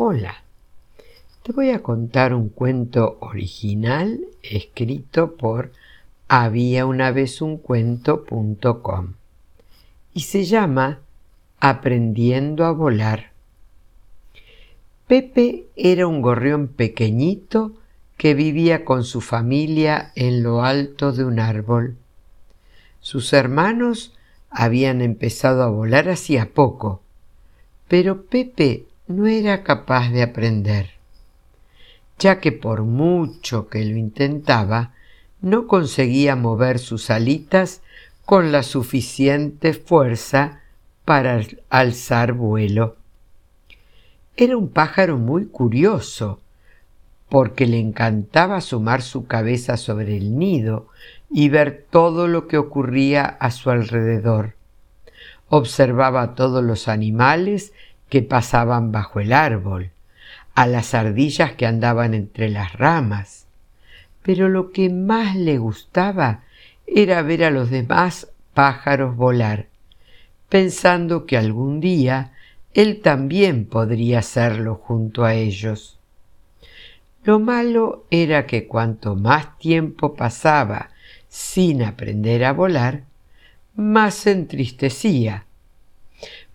Hola, te voy a contar un cuento original escrito por había una vez un cuento.com y se llama Aprendiendo a volar. Pepe era un gorrión pequeñito que vivía con su familia en lo alto de un árbol. Sus hermanos habían empezado a volar hacía poco, pero Pepe no era capaz de aprender, ya que por mucho que lo intentaba, no conseguía mover sus alitas con la suficiente fuerza para alzar vuelo. Era un pájaro muy curioso, porque le encantaba asomar su cabeza sobre el nido y ver todo lo que ocurría a su alrededor. Observaba a todos los animales que pasaban bajo el árbol, a las ardillas que andaban entre las ramas, pero lo que más le gustaba era ver a los demás pájaros volar, pensando que algún día él también podría hacerlo junto a ellos. Lo malo era que cuanto más tiempo pasaba sin aprender a volar, más entristecía.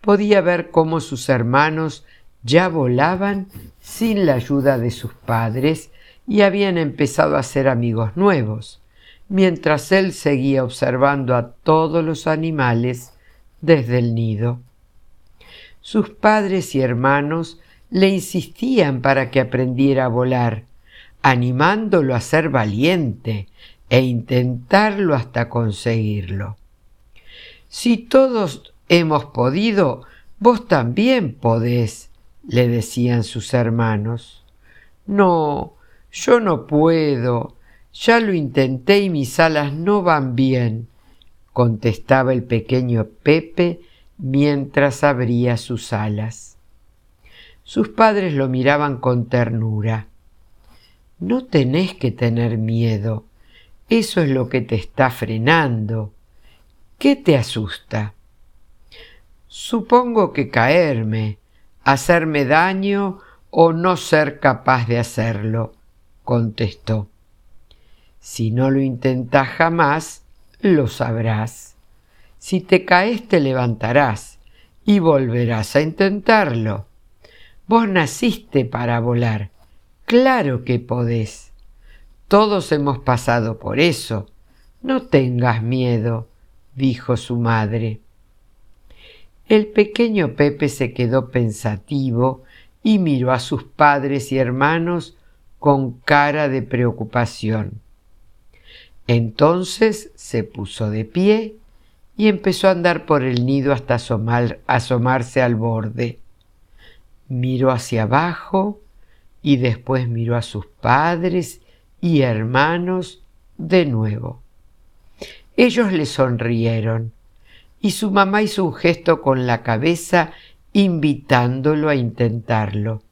Podía ver cómo sus hermanos ya volaban sin la ayuda de sus padres y habían empezado a ser amigos nuevos, mientras él seguía observando a todos los animales desde el nido. Sus padres y hermanos le insistían para que aprendiera a volar, animándolo a ser valiente e intentarlo hasta conseguirlo. Si todos hemos podido, vos también podés, le decían sus hermanos. No, yo no puedo, ya lo intenté y mis alas no van bien, contestaba el pequeño Pepe mientras abría sus alas. Sus padres lo miraban con ternura. No tenés que tener miedo, eso es lo que te está frenando. ¿Qué te asusta? Supongo que caerme, hacerme daño o no ser capaz de hacerlo, contestó. Si no lo intentas jamás, lo sabrás. Si te caes te levantarás y volverás a intentarlo. Vos naciste para volar. Claro que podés. Todos hemos pasado por eso. No tengas miedo, dijo su madre. El pequeño Pepe se quedó pensativo y miró a sus padres y hermanos con cara de preocupación. Entonces se puso de pie y empezó a andar por el nido hasta asomarse al borde. Miró hacia abajo y después miró a sus padres y hermanos de nuevo. Ellos le sonrieron y su mamá hizo un gesto con la cabeza invitándolo a intentarlo.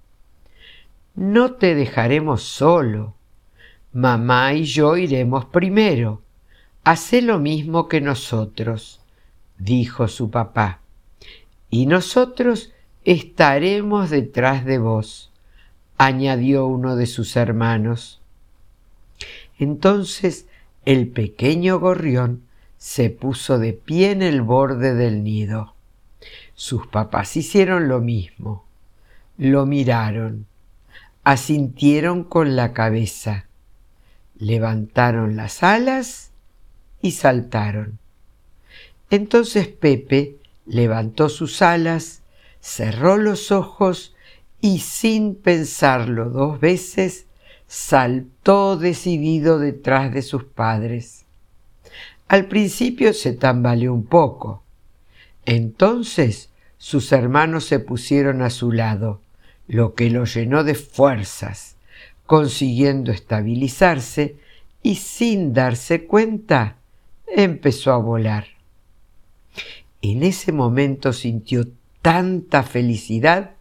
No te dejaremos solo. Mamá y yo iremos primero. Hacé lo mismo que nosotros, dijo su papá, y nosotros estaremos detrás de vos, añadió uno de sus hermanos. Entonces el pequeño gorrión se puso de pie en el borde del nido. Sus papás hicieron lo mismo. Lo miraron, asintieron con la cabeza, levantaron las alas y saltaron. Entonces Pepe levantó sus alas, cerró los ojos y sin pensarlo dos veces, saltó decidido detrás de sus padres. Al principio se tambaleó un poco. Entonces sus hermanos se pusieron a su lado, lo que lo llenó de fuerzas, consiguiendo estabilizarse y sin darse cuenta empezó a volar. En ese momento sintió tanta felicidad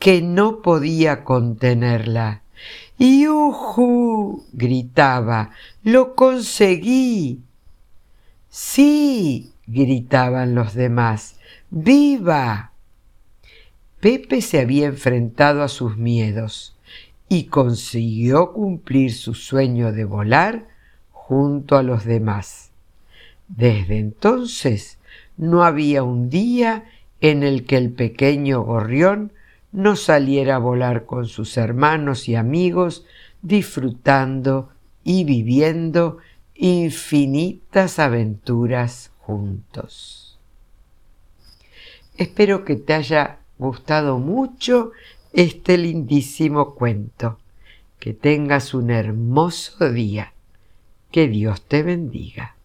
que no podía contenerla. ¡Yujú! gritaba. ¡Lo conseguí! Sí, gritaban los demás. ¡Viva! Pepe se había enfrentado a sus miedos y consiguió cumplir su sueño de volar junto a los demás. Desde entonces no había un día en el que el pequeño gorrión no saliera a volar con sus hermanos y amigos, disfrutando y viviendo infinitas aventuras juntos. Espero que te haya gustado mucho este lindísimo cuento. Que tengas un hermoso día. Que Dios te bendiga.